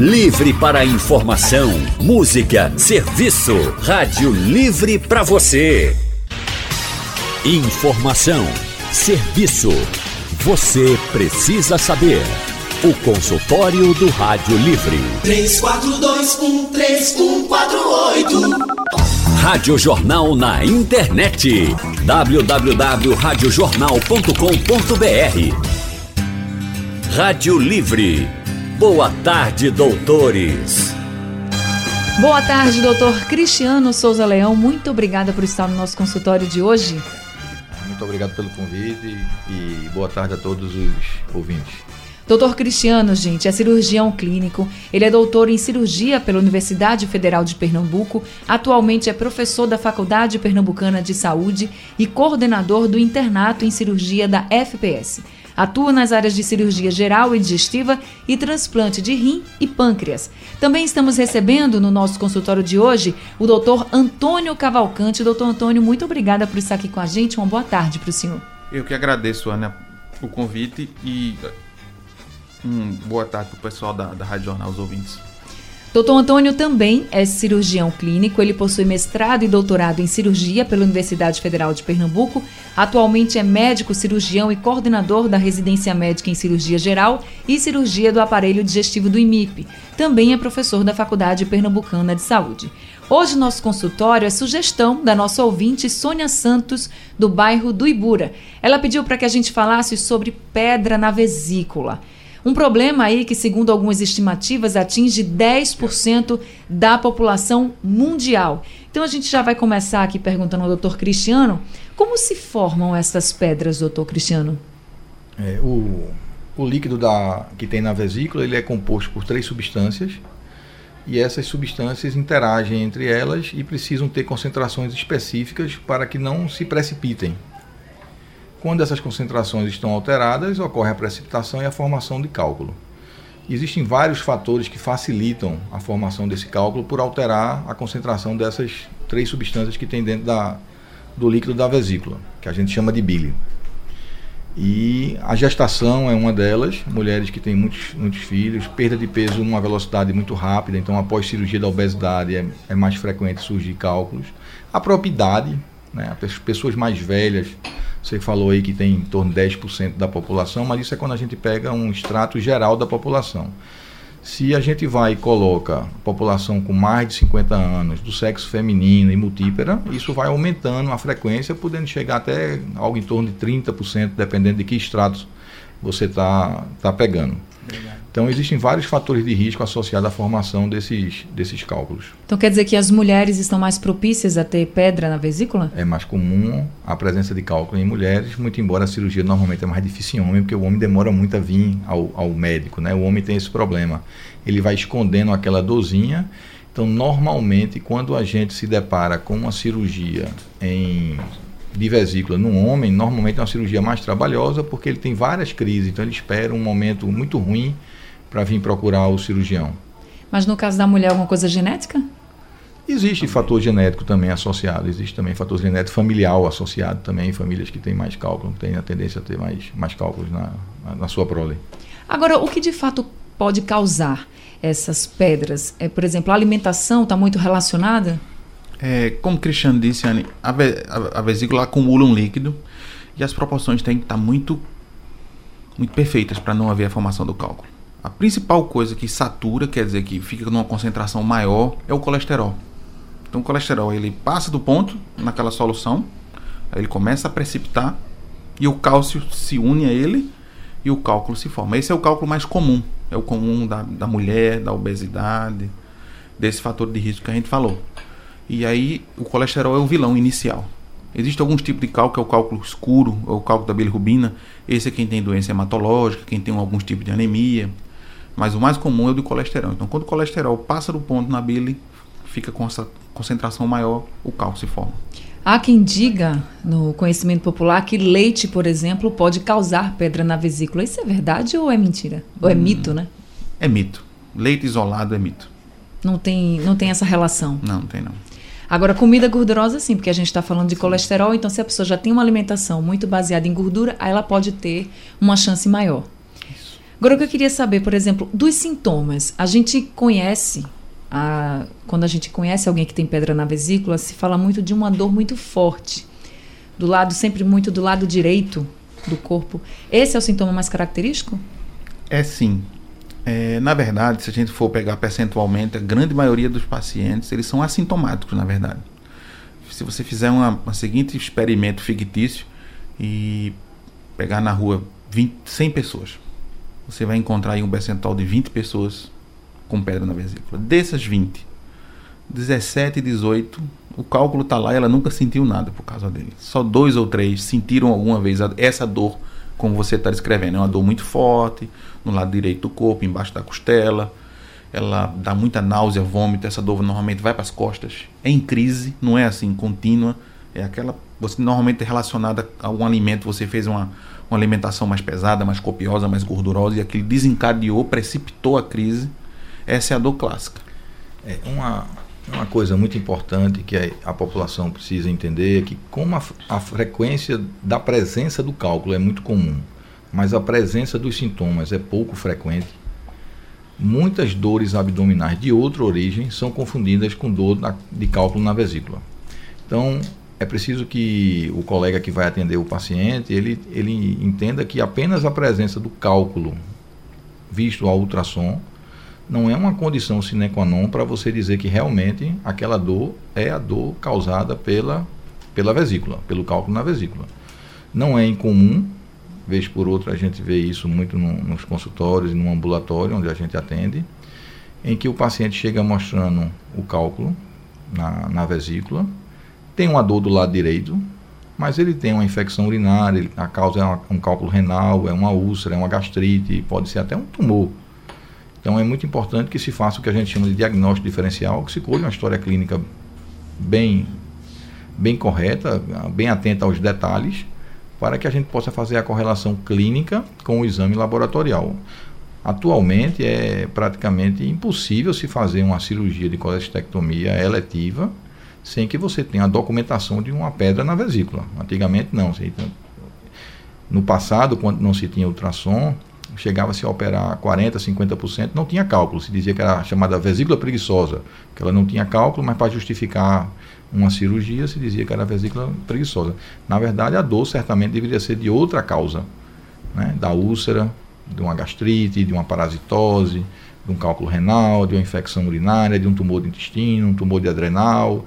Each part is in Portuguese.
Livre para informação, música, serviço. Rádio Livre para você. Informação, serviço. Você precisa saber. O consultório do Rádio Livre. 34213148. Rádio Jornal na internet. www.radiojornal.com.br. Rádio Livre. Boa tarde, doutores. Boa tarde, doutor Cristiano Souza Leão. Muito obrigada por estar no nosso consultório de hoje. Muito obrigado pelo convite e boa tarde a todos os ouvintes. Doutor Cristiano, gente, é cirurgião clínico. Ele é doutor em cirurgia pela Universidade Federal de Pernambuco. Atualmente é professor da Faculdade Pernambucana de Saúde e coordenador do internato em cirurgia da FPS. Atua nas áreas de cirurgia geral e digestiva e transplante de rim e pâncreas. Também estamos recebendo no nosso consultório de hoje o doutor Antônio Cavalcante. Doutor Antônio, muito obrigada por estar aqui com a gente. Uma boa tarde para o senhor. Eu que agradeço, Ana, o convite e um, boa tarde para o pessoal da, da Rádio Jornal, os ouvintes. Doutor Antônio também é cirurgião clínico, ele possui mestrado e doutorado em cirurgia pela Universidade Federal de Pernambuco. Atualmente é médico cirurgião e coordenador da residência médica em cirurgia geral e cirurgia do aparelho digestivo do IMIP. Também é professor da Faculdade Pernambucana de Saúde. Hoje nosso consultório é sugestão da nossa ouvinte Sônia Santos, do bairro do Ibura. Ela pediu para que a gente falasse sobre pedra na vesícula. Um problema aí que, segundo algumas estimativas, atinge 10% da população mundial. Então a gente já vai começar aqui perguntando ao doutor Cristiano como se formam essas pedras, doutor Cristiano? É, o, o líquido da, que tem na vesícula ele é composto por três substâncias e essas substâncias interagem entre elas e precisam ter concentrações específicas para que não se precipitem. Quando essas concentrações estão alteradas, ocorre a precipitação e a formação de cálculo. Existem vários fatores que facilitam a formação desse cálculo por alterar a concentração dessas três substâncias que tem dentro da, do líquido da vesícula, que a gente chama de bile. E a gestação é uma delas, mulheres que têm muitos, muitos filhos, perda de peso numa velocidade muito rápida, então após cirurgia da obesidade é, é mais frequente surgir cálculos. A própria idade, né, as pessoas mais velhas você falou aí que tem em torno de 10% da população, mas isso é quando a gente pega um extrato geral da população. Se a gente vai e coloca população com mais de 50 anos, do sexo feminino e multípera, isso vai aumentando a frequência, podendo chegar até algo em torno de 30%, dependendo de que extrato você está tá pegando. Então, existem vários fatores de risco associados à formação desses, desses cálculos. Então, quer dizer que as mulheres estão mais propícias a ter pedra na vesícula? É mais comum a presença de cálculo em mulheres, muito embora a cirurgia normalmente é mais difícil em homem, porque o homem demora muito a vir ao, ao médico, né? O homem tem esse problema. Ele vai escondendo aquela dorzinha. Então, normalmente, quando a gente se depara com uma cirurgia em de vesícula num homem, normalmente é uma cirurgia mais trabalhosa, porque ele tem várias crises, então ele espera um momento muito ruim para vir procurar o cirurgião. Mas no caso da mulher, alguma coisa genética? Existe fator genético também associado, existe também fator genético familiar associado também em famílias que têm mais cálculo, têm a tendência a ter mais, mais cálculos na, na, na sua prole. Agora, o que de fato pode causar essas pedras? É, por exemplo, a alimentação está muito relacionada? É, como o Cristiano disse, Anne, a, a, a, vesícula acumula um líquido e as proporções têm que estar muito, muito perfeitas para não haver a formação do cálculo. A principal coisa que satura, quer dizer que fica numa concentração maior, é o colesterol. Então o colesterol ele passa do ponto naquela solução, ele começa a precipitar e o cálcio se une a ele e o cálculo se forma. Esse é o cálculo mais comum, é o comum da, da mulher, da obesidade, desse fator de risco que a gente falou. E aí o colesterol é o vilão inicial. Existe alguns tipos de cálculo, que é o cálculo escuro, ou o cálculo da bilirrubina. Esse é quem tem doença hematológica, quem tem alguns tipos de anemia. Mas o mais comum é o do colesterol. Então, quando o colesterol passa do ponto na bile, fica com essa concentração maior, o cálculo se forma. Há quem diga, no conhecimento popular, que leite, por exemplo, pode causar pedra na vesícula. Isso é verdade ou é mentira? Ou é hum, mito, né? É mito. Leite isolado é mito. Não tem, não tem essa relação? Não, não tem não. Agora, comida gordurosa, sim, porque a gente está falando de colesterol, então se a pessoa já tem uma alimentação muito baseada em gordura, aí ela pode ter uma chance maior. Agora, o que eu queria saber, por exemplo, dos sintomas. A gente conhece, a, quando a gente conhece alguém que tem pedra na vesícula, se fala muito de uma dor muito forte. Do lado, sempre muito do lado direito do corpo. Esse é o sintoma mais característico? É sim. É, na verdade, se a gente for pegar percentualmente, a grande maioria dos pacientes, eles são assintomáticos, na verdade. Se você fizer uma, uma seguinte experimento fictício e pegar na rua 20, 100 pessoas, você vai encontrar aí um percentual de 20 pessoas com pedra na vesícula. Dessas 20, 17 e 18, o cálculo está lá e ela nunca sentiu nada por causa dele. Só dois ou três sentiram alguma vez essa dor, como você está descrevendo. É uma dor muito forte, no lado direito do corpo, embaixo da costela. Ela dá muita náusea, vômito. Essa dor normalmente vai para as costas. É em crise, não é assim contínua. É aquela. Você normalmente é relacionada a algum alimento, você fez uma, uma alimentação mais pesada, mais copiosa, mais gordurosa, e aquilo desencadeou, precipitou a crise. Essa é a dor clássica. É uma, uma coisa muito importante que a, população precisa entender é que como a, a frequência da presença do cálculo é muito comum, mas a presença dos sintomas é pouco frequente, muitas dores abdominais de outra origem são confundidas com dor de cálculo na vesícula. Então, é preciso que o colega que vai atender o paciente, ele, ele entenda que apenas a presença do cálculo visto ao ultrassom não é uma condição sine qua non para você dizer que realmente aquela dor é a dor causada pela, pela vesícula, pelo cálculo na vesícula. Não é incomum, vez por outra a gente vê isso muito no, nos consultórios e no ambulatório onde a gente atende, em que o paciente chega mostrando o cálculo na, na vesícula, tem uma dor do lado direito, mas ele tem uma infecção urinária, a causa é um cálculo renal, é uma úlcera, é uma gastrite, pode ser até um tumor. Então é muito importante que se faça o que a gente chama de diagnóstico diferencial, que se colhe uma história clínica bem, bem correta, bem atenta aos detalhes, para que a gente possa fazer a correlação clínica com o exame laboratorial. Atualmente é praticamente impossível se fazer uma cirurgia de colestectomia eletiva sem que você tenha a documentação de uma pedra na vesícula. Antigamente não. No passado, quando não se tinha ultrassom, chegava-se a operar 40%, 50%, não tinha cálculo. Se dizia que era chamada vesícula preguiçosa, que ela não tinha cálculo, mas para justificar uma cirurgia se dizia que era vesícula preguiçosa. Na verdade, a dor certamente deveria ser de outra causa, né? da úlcera, de uma gastrite, de uma parasitose, de um cálculo renal, de uma infecção urinária, de um tumor de intestino, um tumor de adrenal,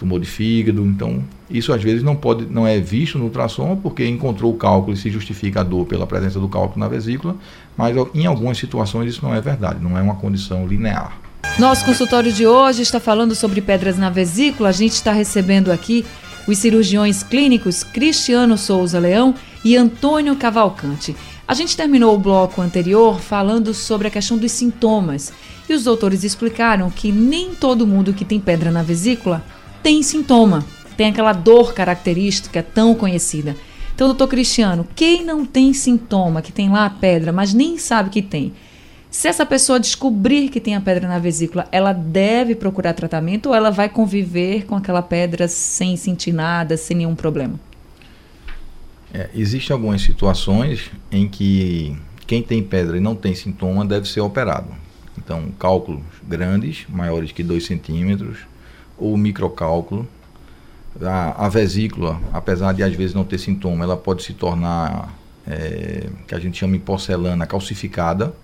tumor de fígado. Então, isso às vezes não pode, não é visto no ultrassom porque encontrou o cálculo e se justifica a dor pela presença do cálculo na vesícula, mas em algumas situações isso não é verdade, não é uma condição linear. Nosso consultório de hoje está falando sobre pedras na vesícula. A gente está recebendo aqui os cirurgiões clínicos Cristiano Souza Leão e Antônio Cavalcante. A gente terminou o bloco anterior falando sobre a questão dos sintomas e os doutores explicaram que nem todo mundo que tem pedra na vesícula tem sintoma, tem aquela dor característica tão conhecida. Então, doutor Cristiano, quem não tem sintoma, que tem lá a pedra, mas nem sabe que tem, se essa pessoa descobrir que tem a pedra na vesícula, ela deve procurar tratamento ou ela vai conviver com aquela pedra sem sentir nada, sem nenhum problema? É, Existem algumas situações em que quem tem pedra e não tem sintoma deve ser operado. Então, cálculos grandes, maiores que 2 centímetros, ou microcálculo. A, a, vesícula, apesar de às vezes não ter sintoma, ela pode se tornar, é, que a gente chama de porcelana calcificada.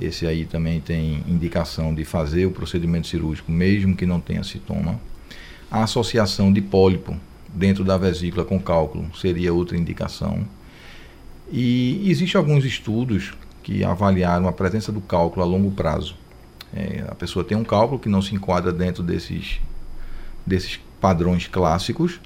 Esse aí também tem indicação de fazer o procedimento cirúrgico, mesmo que não tenha sintoma. A associação de pólipo dentro da vesícula com cálculo seria outra indicação. E existem alguns estudos que avaliaram a presença do cálculo a longo prazo. É, a pessoa tem um cálculo que não se enquadra dentro desses desses padrões clássicos,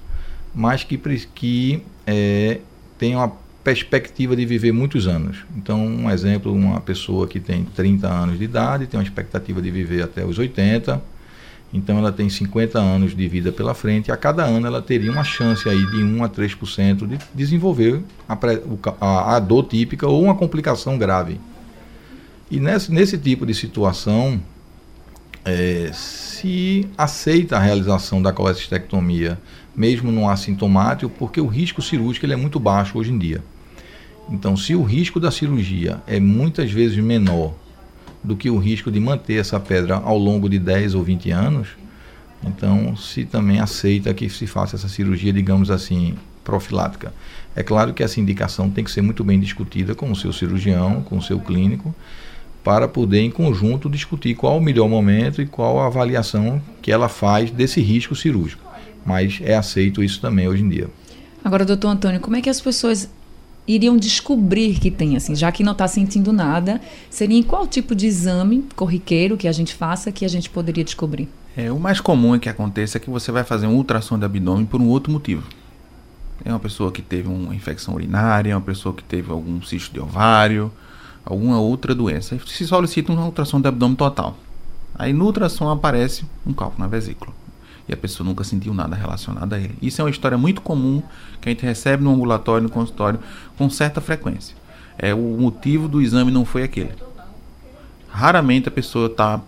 mas que, que é, tem uma perspectiva de viver muitos anos. Então, um exemplo, uma pessoa que tem 30 anos de idade, tem uma expectativa de viver até os 80, então ela tem 50 anos de vida pela frente, e a cada ano ela teria uma chance aí de 1 a 3% de desenvolver a, a, a, dor típica ou uma complicação grave. E nesse, nesse tipo de situação, é, se aceita a realização da colestectomia, mesmo no assintomático, porque o risco cirúrgico ele é muito baixo hoje em dia. Então, se o risco da cirurgia é muitas vezes menor do que o risco de manter essa pedra ao longo de 10 ou 20 anos, então se também aceita que se faça essa cirurgia, digamos assim, profilática. É claro que essa indicação tem que ser muito bem discutida com o seu cirurgião, com o seu clínico, para poder em conjunto discutir qual o melhor momento e qual a avaliação que ela faz desse risco cirúrgico. Mas é aceito isso também hoje em dia. Agora, doutor Antônio, como é que as pessoas iriam descobrir que tem, assim, já que não está sentindo nada, seria em qual tipo de exame corriqueiro que a gente faça que a gente poderia descobrir? É, o mais comum é que aconteça é que você vai fazer um ultrassom de abdômen por um outro motivo. É uma pessoa que teve uma infecção urinária, é uma pessoa que teve algum cisto de ovário, alguma outra doença. Se solicita um ultrassom de abdômen total. Aí no ultrassom aparece um cálculo na vesícula e a pessoa nunca sentiu nada relacionado a ele. Isso é uma história muito comum que a gente recebe no ambulatório, no consultório, com certa frequência. É, o motivo do exame não foi aquele. Raramente a pessoa tá,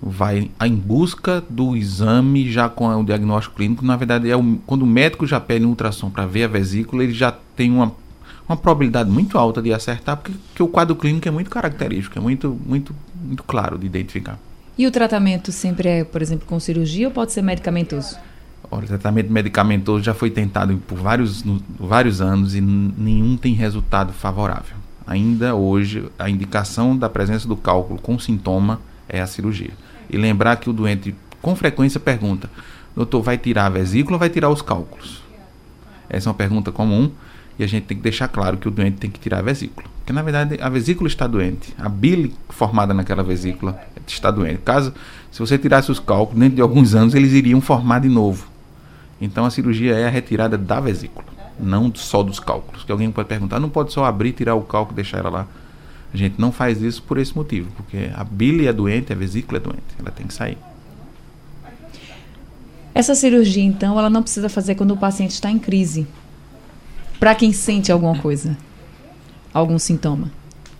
vai em busca do exame já com o diagnóstico clínico. Na verdade, é o, quando o médico já pede um ultrassom para ver a vesícula, ele já tem uma, uma probabilidade muito alta de acertar, porque, porque o quadro clínico é muito característico, é muito, muito, muito claro de identificar. E o tratamento sempre é, por exemplo, com cirurgia ou pode ser medicamentoso? Olha, o tratamento medicamentoso já foi tentado por vários, no, vários anos e nenhum tem resultado favorável. Ainda hoje, a indicação da presença do cálculo com sintoma é a cirurgia. E lembrar que o doente com frequência pergunta: doutor, vai tirar a vesícula ou vai tirar os cálculos? Essa é uma pergunta comum e a gente tem que deixar claro que o doente tem que tirar a vesícula. Porque na verdade a vesícula está doente, a bile formada naquela vesícula está doente. Caso, se você tirasse os cálculos, dentro de alguns anos eles iriam formar de novo. Então a cirurgia é a retirada da vesícula, não só dos cálculos. Que alguém pode perguntar, não pode só abrir, tirar o cálculo e deixar ela lá. A gente não faz isso por esse motivo, porque a bile é doente, a vesícula é doente, ela tem que sair. Essa cirurgia, então, ela não precisa fazer quando o paciente está em crise. Para quem sente alguma coisa, algum sintoma.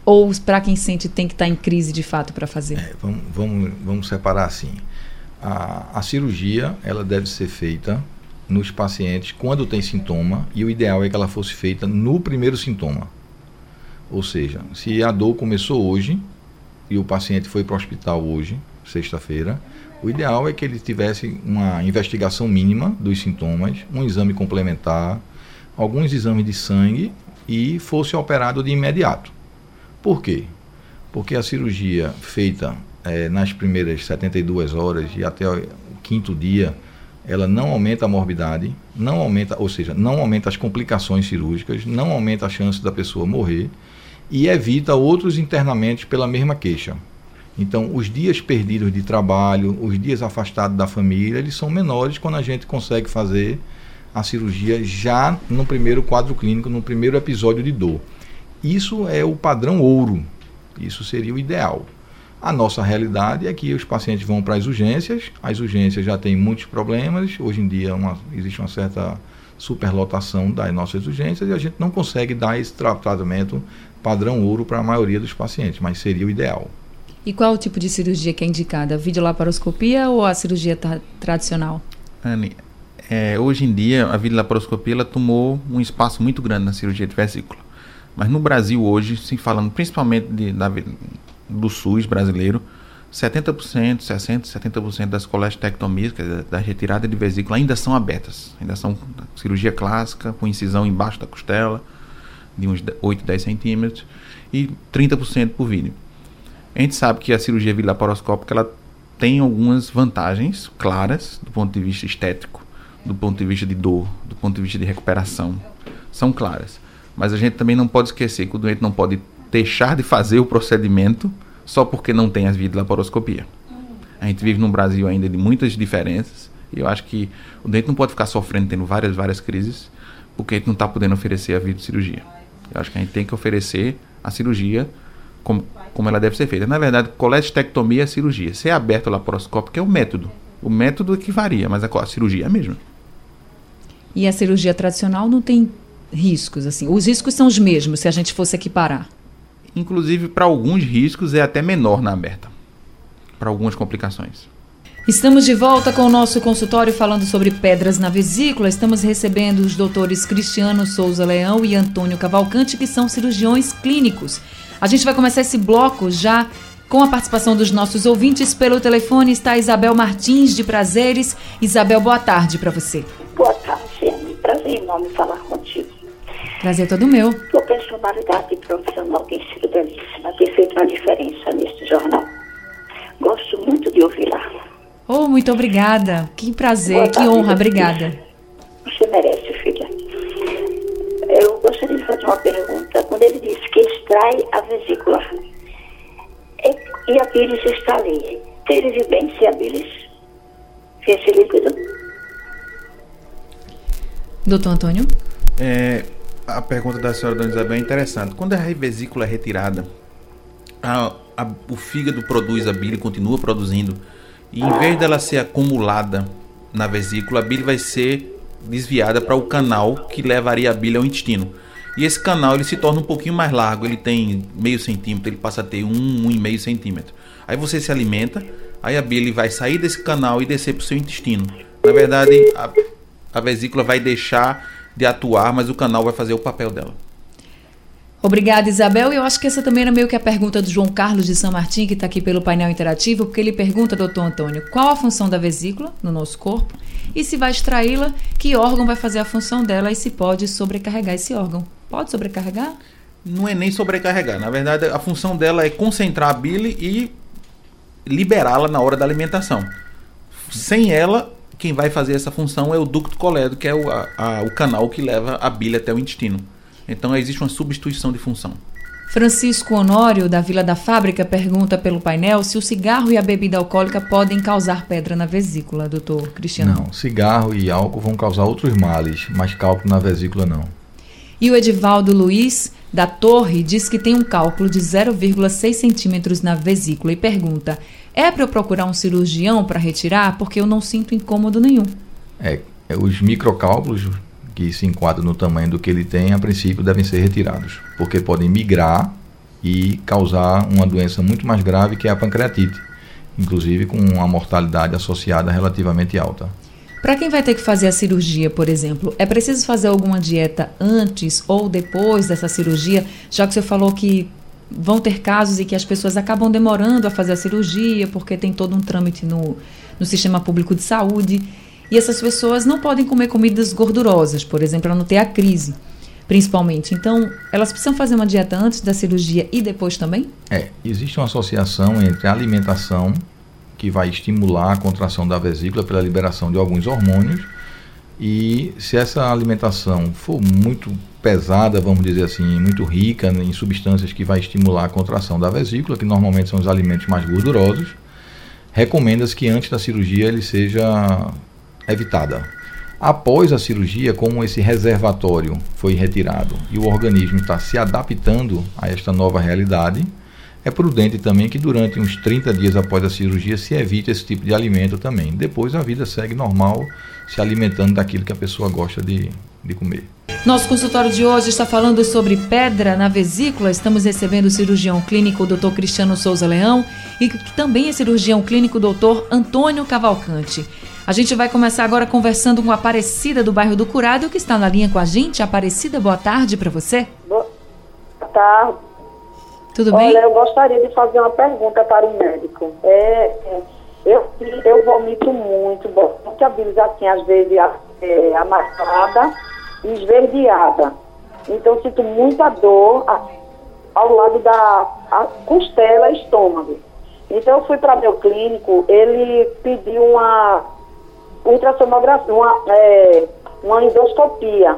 Ou para quem sente tem que estar tá em crise de fato para fazer? É, vamos, vamos, vamos separar assim. A, a cirurgia ela deve ser feita nos pacientes quando tem sintoma e o ideal é que ela fosse feita no primeiro sintoma. Ou seja, se a dor começou hoje e o paciente foi para o hospital hoje, sexta-feira, o ideal é que ele tivesse uma investigação mínima dos sintomas, um exame complementar, alguns exames de sangue e fosse operado de imediato. Por quê? Porque a cirurgia feita é, nas primeiras 72 horas e até o quinto dia, ela não aumenta a morbidade, não aumenta, ou seja, não aumenta as complicações cirúrgicas, não aumenta a chance da pessoa morrer e evita outros internamentos pela mesma queixa. Então, os dias perdidos de trabalho, os dias afastados da família, eles são menores quando a gente consegue fazer a cirurgia já no primeiro quadro clínico, no primeiro episódio de dor. Isso é o padrão ouro. Isso seria o ideal. A nossa realidade é que os pacientes vão para as urgências, as urgências já têm muitos problemas, hoje em dia uma, existe uma certa superlotação das nossas urgências e a gente não consegue dar esse tratamento padrão ouro para a maioria dos pacientes, mas seria o ideal. E qual o tipo de cirurgia que é indicada? A videolaparoscopia ou a cirurgia tra tradicional? Anne, é, hoje em dia a videolaparoscopia ela tomou um espaço muito grande na cirurgia de vesícula. Mas no Brasil hoje, se falando principalmente de, da, do SUS brasileiro, 70%, 60%, 70% das colestectomias, da retirada de vesícula, ainda são abertas. Ainda são cirurgia clássica, com incisão embaixo da costela, de uns 8, 10 centímetros, e 30% por vídeo. A gente sabe que a cirurgia laparoscópica ela tem algumas vantagens claras do ponto de vista estético, do ponto de vista de dor, do ponto de vista de recuperação. São claras. Mas a gente também não pode esquecer que o doente não pode deixar de fazer o procedimento só porque não tem as vias de laparoscopia. A gente vive num Brasil ainda de muitas diferenças e eu acho que o doente não pode ficar sofrendo, tendo várias, várias crises, porque a gente não está podendo oferecer a via de cirurgia. Eu acho que a gente tem que oferecer a cirurgia como, como ela deve ser feita. Na verdade, colestectomia é cirurgia. Se é aberto laparoscópico é o método. O método é que varia, mas a, a cirurgia é a mesma. E a cirurgia tradicional não tem riscos, assim. Os riscos são os mesmos se a gente fosse equiparar. Inclusive, para alguns riscos é até menor na aberta. Para algumas complicações. Estamos de volta com o nosso consultório falando sobre pedras na vesícula. Estamos recebendo os doutores Cristiano Souza Leão e Antônio Cavalcante, que são cirurgiões clínicos. A gente vai começar esse bloco já com a participação dos nossos ouvintes. Pelo telefone está Isabel Martins, de Prazeres. Isabel, boa tarde para você. Prazer enorme falar contigo. Prazer todo meu. Sua personalidade profissional tem sido belíssima, tem feito uma diferença neste jornal. Gosto muito de ouvi-la. Oh, muito obrigada. Que prazer, que honra, obrigada. Você merece, filha. Eu gostaria de fazer uma pergunta. Quando ele diz que extrai a vesícula e a bilis está ali, teve bem se a bilis esse líquido? Doutor Antônio? É, a pergunta da senhora Dona Isabel é interessante. Quando a vesícula é retirada, a, a, o fígado produz a bile, continua produzindo e em vez dela ser acumulada na vesícula, a bile vai ser desviada para o canal que levaria a bile ao intestino. E esse canal ele se torna um pouquinho mais largo, ele tem meio centímetro, ele passa a ter um, um e meio centímetro. Aí você se alimenta, aí a bile vai sair desse canal e descer para o seu intestino. Na verdade, a, a vesícula vai deixar de atuar, mas o canal vai fazer o papel dela. Obrigada, Isabel. Eu acho que essa também era meio que a pergunta do João Carlos de São Martim, que está aqui pelo painel interativo, porque ele pergunta, doutor Antônio, qual a função da vesícula no nosso corpo e se vai extraí-la, que órgão vai fazer a função dela e se pode sobrecarregar esse órgão. Pode sobrecarregar? Não é nem sobrecarregar. Na verdade, a função dela é concentrar a bile e liberá-la na hora da alimentação. Sem ela, quem vai fazer essa função é o ducto colédo, que é o, a, o canal que leva a bile até o intestino. Então existe uma substituição de função. Francisco Honório, da Vila da Fábrica, pergunta pelo painel se o cigarro e a bebida alcoólica podem causar pedra na vesícula, doutor Cristiano. Não, cigarro e álcool vão causar outros males, mas cálculo na vesícula não. E o Edivaldo Luiz, da Torre, diz que tem um cálculo de 0,6 centímetros na vesícula e pergunta: é para eu procurar um cirurgião para retirar? Porque eu não sinto incômodo nenhum. É, é os microcálculos que se enquadram no tamanho do que ele tem, a princípio devem ser retirados, porque podem migrar e causar uma doença muito mais grave que é a pancreatite, inclusive com uma mortalidade associada relativamente alta. Para quem vai ter que fazer a cirurgia, por exemplo, é preciso fazer alguma dieta antes ou depois dessa cirurgia, já que você falou que vão ter casos em que as pessoas acabam demorando a fazer a cirurgia porque tem todo um trâmite no, no sistema público de saúde. E essas pessoas não podem comer comidas gordurosas, por exemplo, para não ter a crise, principalmente. Então, elas precisam fazer uma dieta antes da cirurgia e depois também? É, existe uma associação entre a alimentação, que vai estimular a contração da vesícula pela liberação de alguns hormônios, e se essa alimentação for muito pesada, vamos dizer assim, muito rica em substâncias que vai estimular a contração da vesícula, que normalmente são os alimentos mais gordurosos, recomenda-se que antes da cirurgia ele seja evitada. Após a cirurgia, como esse reservatório foi retirado e o organismo está se adaptando a esta nova realidade, é prudente também que durante uns 30 dias após a cirurgia se evite esse tipo de alimento também. Depois a vida segue normal, se alimentando daquilo que a pessoa gosta de, de comer. Nosso consultório de hoje está falando sobre pedra na vesícula. Estamos recebendo o cirurgião clínico Dr. Cristiano Souza Leão e que também é cirurgião clínico Dr. Antônio Cavalcante. A gente vai começar agora conversando com a Aparecida do bairro do Curado, que está na linha com a gente. Aparecida, boa tarde para você. Boa tarde. Tudo bem? Olha, eu gostaria de fazer uma pergunta para o médico. É, é eu, eu vomito muito, muito a bilis assim, às vezes é, amassada e esverdeada. Então sinto muita dor ao lado da costela estômago. Então eu fui para meu clínico, ele pediu uma ultrassonografia, uma, é, uma endoscopia,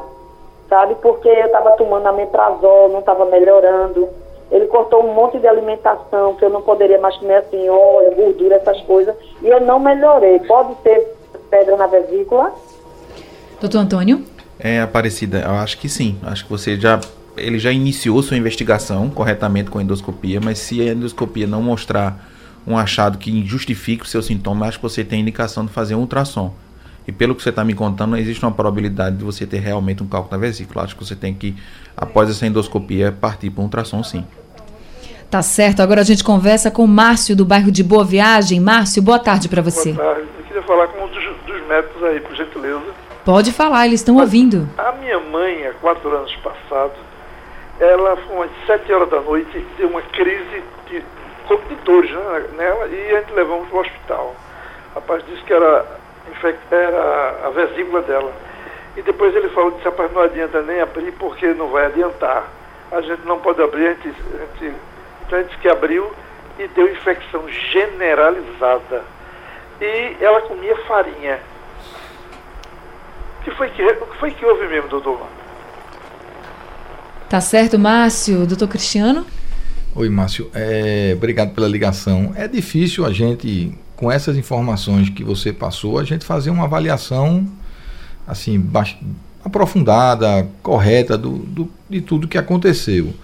sabe? Porque eu estava tomando ameprazol, não estava melhorando. Ele cortou um monte de alimentação que eu não poderia mais comer assim, óleo, gordura, essas coisas. E eu não melhorei. Pode ter pedra na vesícula? Doutor Antônio? É, Aparecida, eu acho que sim. Acho que você já. Ele já iniciou sua investigação corretamente com a endoscopia, mas se a endoscopia não mostrar um achado que justifique o seu sintoma, acho que você tem indicação de fazer um ultrassom. E pelo que você está me contando, existe uma probabilidade de você ter realmente um cálculo na vesícula. Acho que você tem que, após essa endoscopia, partir para um ultrassom sim. Tá certo. Agora a gente conversa com o Márcio, do bairro de Boa Viagem. Márcio, boa tarde para você. Boa tarde. Eu queria falar com um dos, dos médicos aí, por gentileza. Pode falar, eles estão ouvindo. A minha mãe, há quatro anos passados, ela, foi umas sete horas da noite, deu uma crise de, de dores né, nela e a gente levamos para o hospital. O rapaz disse que era, era a vesícula dela. E depois ele falou, disse, rapaz, não adianta nem abrir porque não vai adiantar. A gente não pode abrir, a gente, a gente, então a gente que abriu e deu infecção generalizada. E ela comia farinha. O que foi que, o que, foi que houve mesmo, doutor? Tá certo, Márcio. Doutor Cristiano? Oi, Márcio. É, obrigado pela ligação. É difícil a gente, com essas informações que você passou, a gente fazer uma avaliação assim, aprofundada, correta do, do, de tudo que aconteceu.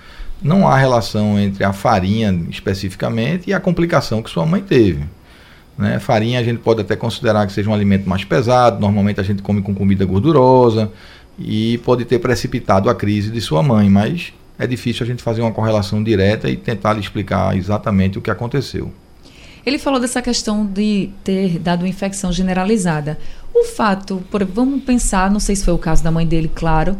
Não há relação entre a farinha especificamente e a complicação que sua mãe teve. Né? Farinha a gente pode até considerar que seja um alimento mais pesado, normalmente a gente come com comida gordurosa e pode ter precipitado a crise de sua mãe, mas é difícil a gente fazer uma correlação direta e tentar lhe explicar exatamente o que aconteceu. Ele falou dessa questão de ter dado infecção generalizada. O fato, por, vamos pensar, não sei se foi o caso da mãe dele, claro.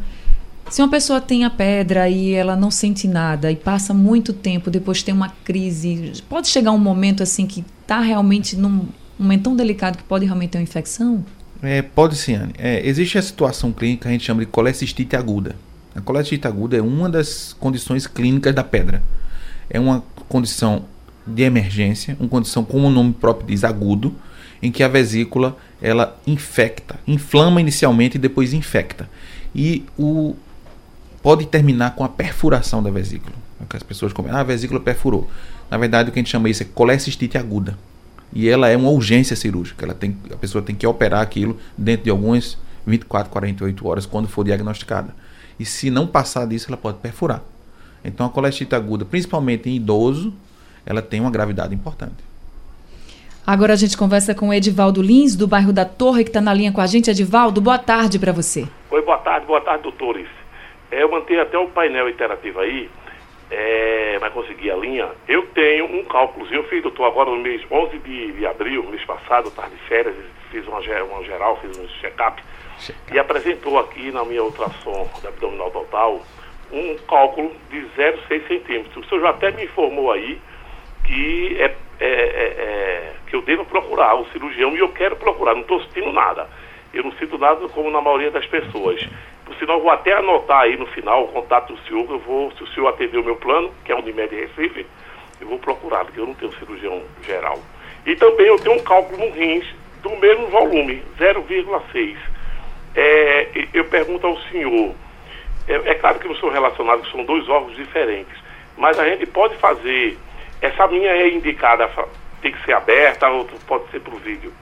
Se uma pessoa tem a pedra e ela não sente nada e passa muito tempo, depois tem uma crise, pode chegar um momento assim que está realmente num um momento tão delicado que pode realmente ter uma infecção? É, pode sim, Anne. É, existe a situação clínica que a gente chama de colecistite aguda. A colecistite aguda é uma das condições clínicas da pedra. É uma condição de emergência, uma condição como o nome próprio diz, agudo, em que a vesícula ela infecta, inflama inicialmente e depois infecta. E o pode terminar com a perfuração da vesícula. É que as pessoas comentam, ah, a vesícula perfurou. Na verdade, o que a gente chama isso é colecistite aguda. E ela é uma urgência cirúrgica. Ela tem, a pessoa tem que operar aquilo dentro de algumas 24, 48 horas quando for diagnosticada. E se não passar disso, ela pode perfurar. Então a colecistite aguda, principalmente em idoso, ela tem uma gravidade importante. Agora a gente conversa com o Edivaldo Lins, do bairro da Torre, que está na linha com a gente. Edivaldo, boa tarde para você. Oi, boa tarde, boa tarde, doutores. É, eu mantenho até o painel interativo aí, é, vai conseguir a linha. Eu tenho um cálculo, eu fiz, doutor, agora no mês 11 de, de abril, mês passado, tarde de férias, fiz uma, uma geral, fiz um check-up, check e apresentou aqui na minha ultrassom da abdominal total um cálculo de 0,6 centímetros. O senhor já até me informou aí que é, é, é, é, que eu devo procurar o cirurgião e eu quero procurar, não estou sentindo nada. Eu não sinto nada como na maioria das pessoas. Por sinal, vou até anotar aí no final o contato do senhor, eu vou, se o senhor atender o meu plano, que é o Unimed Recife, eu vou procurar, porque eu não tenho cirurgião geral. E também eu tenho um cálculo no rins do mesmo volume, 0,6. É, eu pergunto ao senhor, é, é, claro que não são relacionados, são dois órgãos diferentes, mas a gente pode fazer essa minha é indicada, tem que ser aberta ou pode ser por vídeo?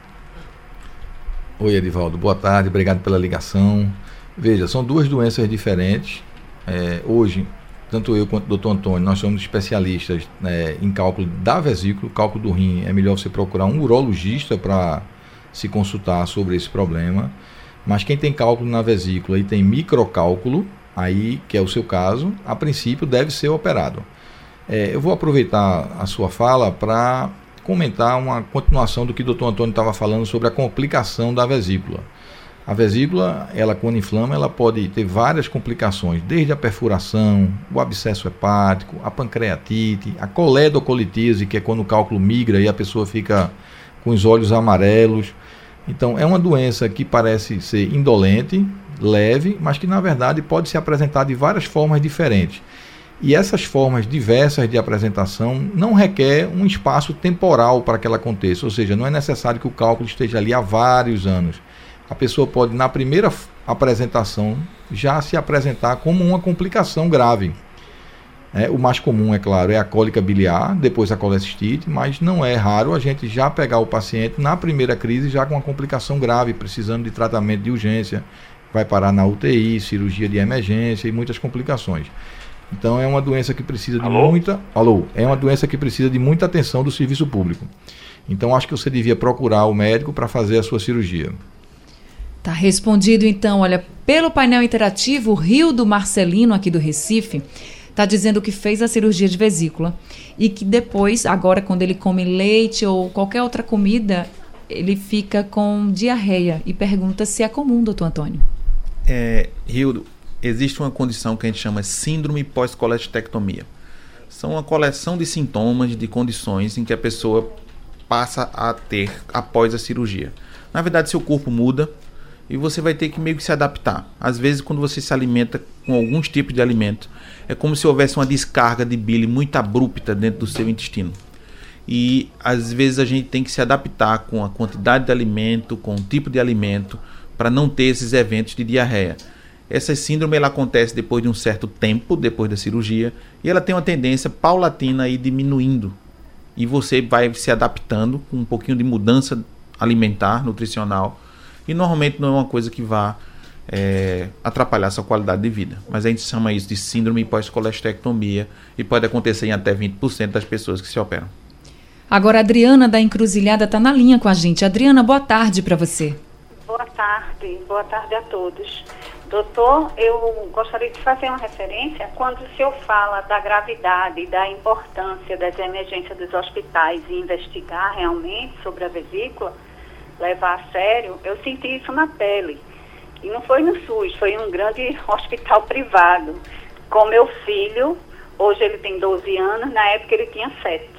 Oi, Edivaldo, boa tarde, obrigado pela ligação. Veja, são duas doenças diferentes. É, hoje, tanto eu quanto o doutor Antônio, nós somos especialistas né, em cálculo da vesícula, cálculo do rim. É melhor você procurar um urologista para se consultar sobre esse problema. Mas quem tem cálculo na vesícula e tem microcálculo, aí que é o seu caso, a princípio deve ser operado. É, eu vou aproveitar a sua fala para comentar uma continuação do que o doutor Antônio estava falando sobre a complicação da vesícula. A vesícula, ela quando inflama, ela pode ter várias complicações, desde a perfuração, o abscesso hepático, a pancreatite, a coledocolitise, que é quando o cálculo migra e a pessoa fica com os olhos amarelos. Então, é uma doença que parece ser indolente, leve, mas que na verdade pode se apresentar de várias formas diferentes. E essas formas diversas de apresentação não requer um espaço temporal para que ela aconteça, ou seja, não é necessário que o cálculo esteja ali há vários anos. A pessoa pode, na primeira apresentação, já se apresentar como uma complicação grave. É, o mais comum, é claro, é a cólica biliar, depois a colecistite, mas não é raro a gente já pegar o paciente na primeira crise já com uma complicação grave, precisando de tratamento de urgência, vai parar na UTI, cirurgia de emergência e muitas complicações. Então é uma doença que precisa de alô? muita. Alô, é uma doença que precisa de muita atenção do serviço público. Então acho que você devia procurar o médico para fazer a sua cirurgia. Tá respondido então, olha, pelo painel interativo, o Rio do Marcelino aqui do Recife está dizendo que fez a cirurgia de vesícula e que depois, agora quando ele come leite ou qualquer outra comida, ele fica com diarreia e pergunta se é comum, doutor Antônio. É, Rildo, existe uma condição que a gente chama síndrome pós-colestectomia. São uma coleção de sintomas, de condições em que a pessoa passa a ter após a cirurgia. Na verdade, seu corpo muda e você vai ter que meio que se adaptar. Às vezes, quando você se alimenta com alguns tipos de alimento, é como se houvesse uma descarga de bile muito abrupta dentro do seu intestino. E às vezes a gente tem que se adaptar com a quantidade de alimento, com o tipo de alimento, para não ter esses eventos de diarreia. Essa síndrome ela acontece depois de um certo tempo, depois da cirurgia, e ela tem uma tendência paulatina a ir diminuindo. E você vai se adaptando com um pouquinho de mudança alimentar, nutricional, e normalmente não é uma coisa que vá é, atrapalhar sua qualidade de vida. Mas a gente chama isso de síndrome pós-colestectomia e pode acontecer em até 20% das pessoas que se operam. Agora, a Adriana da Encruzilhada está na linha com a gente. Adriana, boa tarde para você. Boa tarde, boa tarde a todos. Doutor, eu gostaria de fazer uma referência quando o senhor fala da gravidade da importância das emergências dos hospitais e investigar realmente sobre a vesícula, levar a sério, eu senti isso na pele. E não foi no SUS, foi em um grande hospital privado. Com meu filho, hoje ele tem 12 anos, na época ele tinha 7.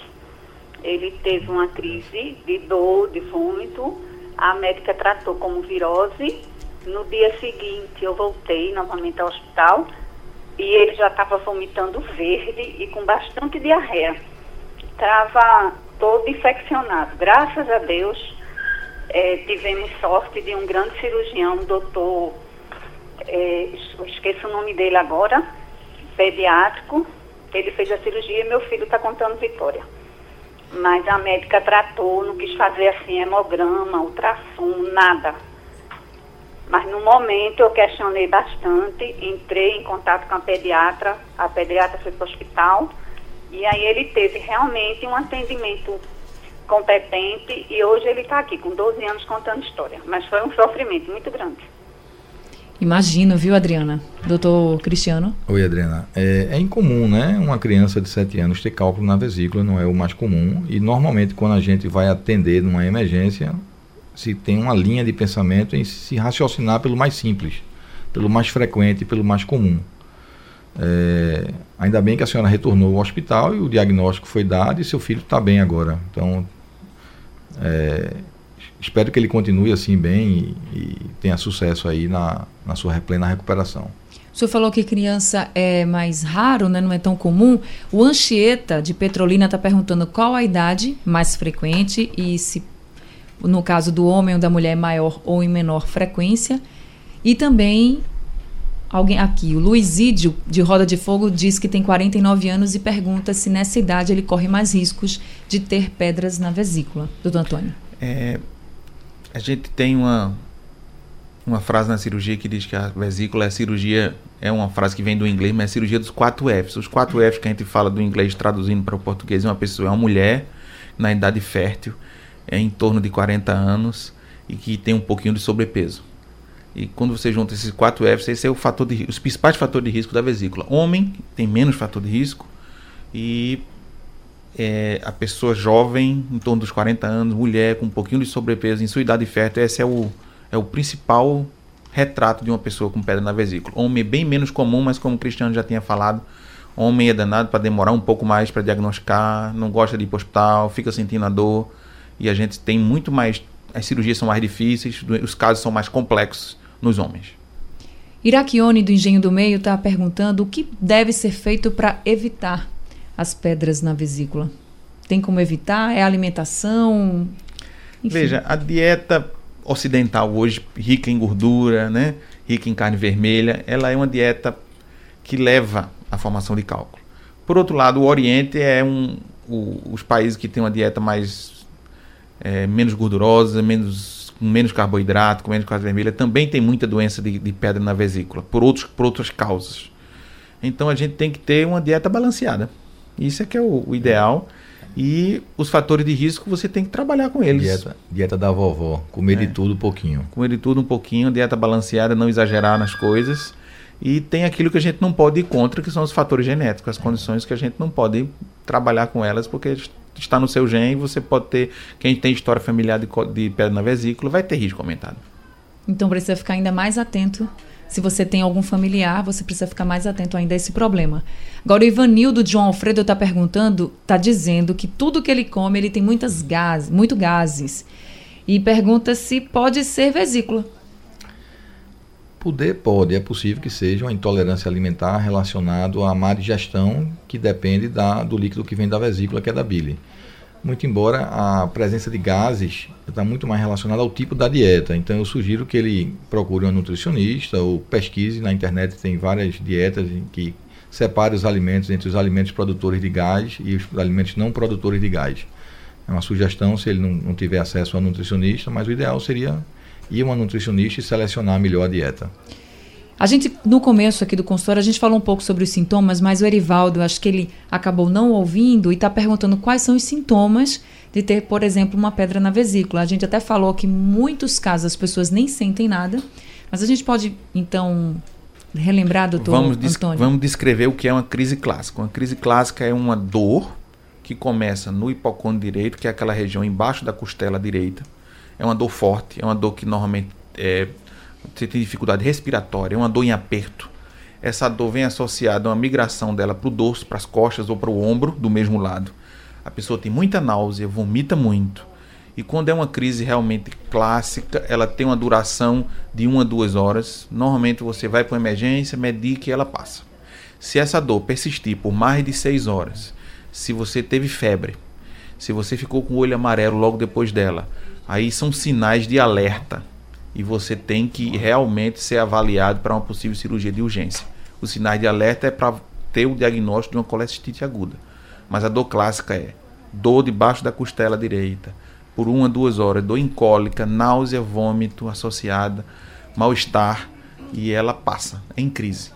Ele teve uma crise de dor, de vômito, a médica tratou como virose no dia seguinte, eu voltei novamente ao hospital e ele já estava vomitando verde e com bastante diarreia. Estava todo infeccionado. Graças a Deus, é, tivemos sorte de um grande cirurgião, doutor, é, esqueço o nome dele agora, pediátrico. Ele fez a cirurgia e meu filho está contando vitória. Mas a médica tratou, não quis fazer assim hemograma, ultrassom, nada mas no momento eu questionei bastante, entrei em contato com a pediatra, a pediatra foi para o hospital, e aí ele teve realmente um atendimento competente e hoje ele está aqui com 12 anos contando história. Mas foi um sofrimento muito grande. Imagino, viu, Adriana? Doutor Cristiano? Oi, Adriana. É, é, incomum, né? Uma criança de 7 anos ter cálculo na vesícula, não é o mais comum. E normalmente, quando a gente vai atender numa emergência, se tem uma linha de pensamento em se raciocinar pelo mais simples, pelo mais frequente, pelo mais comum. É, ainda bem que a senhora retornou ao hospital e o diagnóstico foi dado e seu filho está bem agora. Então, é, espero que ele continue assim bem e, e tenha sucesso aí na, na sua plena recuperação. O senhor falou que criança é mais raro, né? não é tão comum. O Anchieta, de Petrolina, está perguntando qual a idade mais frequente e se no caso do homem ou da mulher, maior ou em menor frequência. E também alguém aqui, o Luizídio de Roda de Fogo diz que tem 49 anos e pergunta se nessa idade ele corre mais riscos de ter pedras na vesícula. Doutor Antônio. É, a gente tem uma uma frase na cirurgia que diz que a vesícula é a cirurgia, é uma frase que vem do inglês, mas é a cirurgia dos quatro Fs. Os quatro Fs que a gente fala do inglês traduzindo para o português, uma pessoa é uma mulher na idade fértil, é em torno de 40 anos e que tem um pouquinho de sobrepeso. E quando você junta esses quatro Fs, esse é o fator de, os principais fatores de risco da vesícula. Homem tem menos fator de risco e é, a pessoa jovem, em torno dos 40 anos, mulher com um pouquinho de sobrepeso em sua idade fértil, esse é o, é o principal retrato de uma pessoa com pedra na vesícula. Homem é bem menos comum, mas como o Cristiano já tinha falado, homem é danado para demorar um pouco mais para diagnosticar, não gosta de ir para o hospital, fica sentindo a dor e a gente tem muito mais. As cirurgias são mais difíceis, os casos são mais complexos nos homens. Iraquione, do Engenho do Meio, está perguntando o que deve ser feito para evitar as pedras na vesícula. Tem como evitar? É alimentação? Enfim. Veja, a dieta ocidental hoje, rica em gordura, né? rica em carne vermelha, ela é uma dieta que leva à formação de cálculo. Por outro lado, o Oriente é um, o, os países que têm uma dieta mais é, menos gordurosa, menos, com menos carboidrato, com menos carne vermelha, também tem muita doença de, de pedra na vesícula, por, outros, por outras causas. Então a gente tem que ter uma dieta balanceada. Isso é que é o, o ideal. E os fatores de risco você tem que trabalhar com eles. Dieta, dieta da vovó, comer é. de tudo um pouquinho. Comer de tudo um pouquinho, dieta balanceada, não exagerar nas coisas. E tem aquilo que a gente não pode ir contra, que são os fatores genéticos, as condições que a gente não pode trabalhar com elas, porque está no seu gene, você pode ter, quem tem história familiar de, de pedra na vesícula, vai ter risco aumentado. Então precisa ficar ainda mais atento. Se você tem algum familiar, você precisa ficar mais atento ainda a esse problema. Agora, o Ivanildo João Alfredo está perguntando, está dizendo que tudo que ele come, ele tem muitas gases, muito gases. E pergunta se pode ser vesícula. Poder pode, é possível que seja uma intolerância alimentar relacionada à má digestão, que depende da, do líquido que vem da vesícula, que é da bile. Muito embora a presença de gases está muito mais relacionada ao tipo da dieta. Então eu sugiro que ele procure um nutricionista ou pesquise na internet, tem várias dietas em que separe os alimentos entre os alimentos produtores de gás e os alimentos não produtores de gás. É uma sugestão se ele não, não tiver acesso a nutricionista, mas o ideal seria ir a uma nutricionista e selecionar melhor a dieta. A gente, no começo aqui do consultório, a gente falou um pouco sobre os sintomas, mas o Erivaldo, acho que ele acabou não ouvindo e está perguntando quais são os sintomas de ter, por exemplo, uma pedra na vesícula. A gente até falou que em muitos casos as pessoas nem sentem nada, mas a gente pode, então, relembrar, doutor vamos Antônio? Vamos descrever o que é uma crise clássica. Uma crise clássica é uma dor que começa no hipocôndrio direito, que é aquela região embaixo da costela direita, é uma dor forte, é uma dor que normalmente é, você tem dificuldade respiratória, é uma dor em aperto. Essa dor vem associada a uma migração dela para o dorso, para as costas ou para o ombro, do mesmo lado. A pessoa tem muita náusea, vomita muito. E quando é uma crise realmente clássica, ela tem uma duração de uma a duas horas. Normalmente você vai para emergência, medica e ela passa. Se essa dor persistir por mais de seis horas, se você teve febre, se você ficou com o olho amarelo logo depois dela, Aí são sinais de alerta e você tem que realmente ser avaliado para uma possível cirurgia de urgência. Os sinais de alerta é para ter o diagnóstico de uma colestite aguda. Mas a dor clássica é dor debaixo da costela direita, por uma, duas horas, dor incólica, náusea, vômito associada, mal-estar e ela passa, é em crise.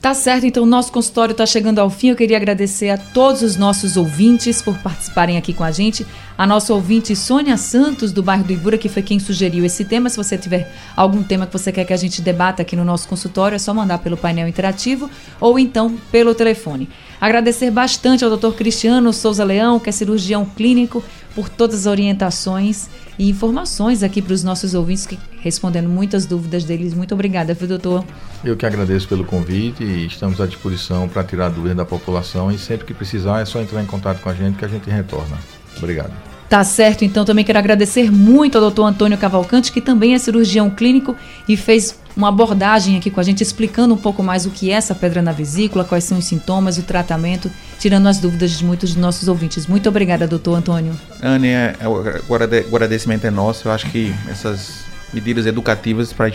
Tá certo, então o nosso consultório está chegando ao fim. Eu queria agradecer a todos os nossos ouvintes por participarem aqui com a gente. A nossa ouvinte Sônia Santos, do bairro do Ibura, que foi quem sugeriu esse tema. Se você tiver algum tema que você quer que a gente debata aqui no nosso consultório, é só mandar pelo painel interativo ou então pelo telefone. Agradecer bastante ao Dr. Cristiano Souza Leão, que é cirurgião clínico, por todas as orientações e informações aqui para os nossos ouvintes, que, respondendo muitas dúvidas deles. Muito obrigada, viu, doutor? Eu que agradeço pelo convite e estamos à disposição para tirar dúvidas da população e sempre que precisar é só entrar em contato com a gente que a gente retorna. Obrigado. Tá certo, então também quero agradecer muito ao doutor Antônio Cavalcante, que também é cirurgião clínico e fez uma abordagem aqui com a gente, explicando um pouco mais o que é essa pedra na vesícula, quais são os sintomas, o tratamento, tirando as dúvidas de muitos dos nossos ouvintes. Muito obrigada, doutor Antônio. Anne, é, é, o agradecimento é nosso. Eu acho que essas medidas educativas para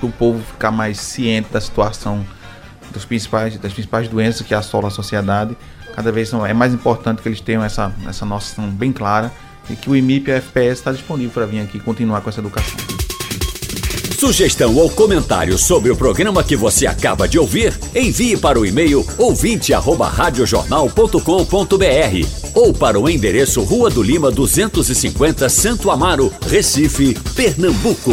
o povo ficar mais ciente da situação dos principais, das principais doenças que assolam a sociedade, cada vez é mais importante que eles tenham essa, essa noção bem clara que o IMIP FPS está disponível para vir aqui continuar com essa educação. Sugestão ou comentário sobre o programa que você acaba de ouvir, envie para o e-mail ouvinte@radiojornal.com.br ou para o endereço Rua do Lima 250, Santo Amaro, Recife, Pernambuco.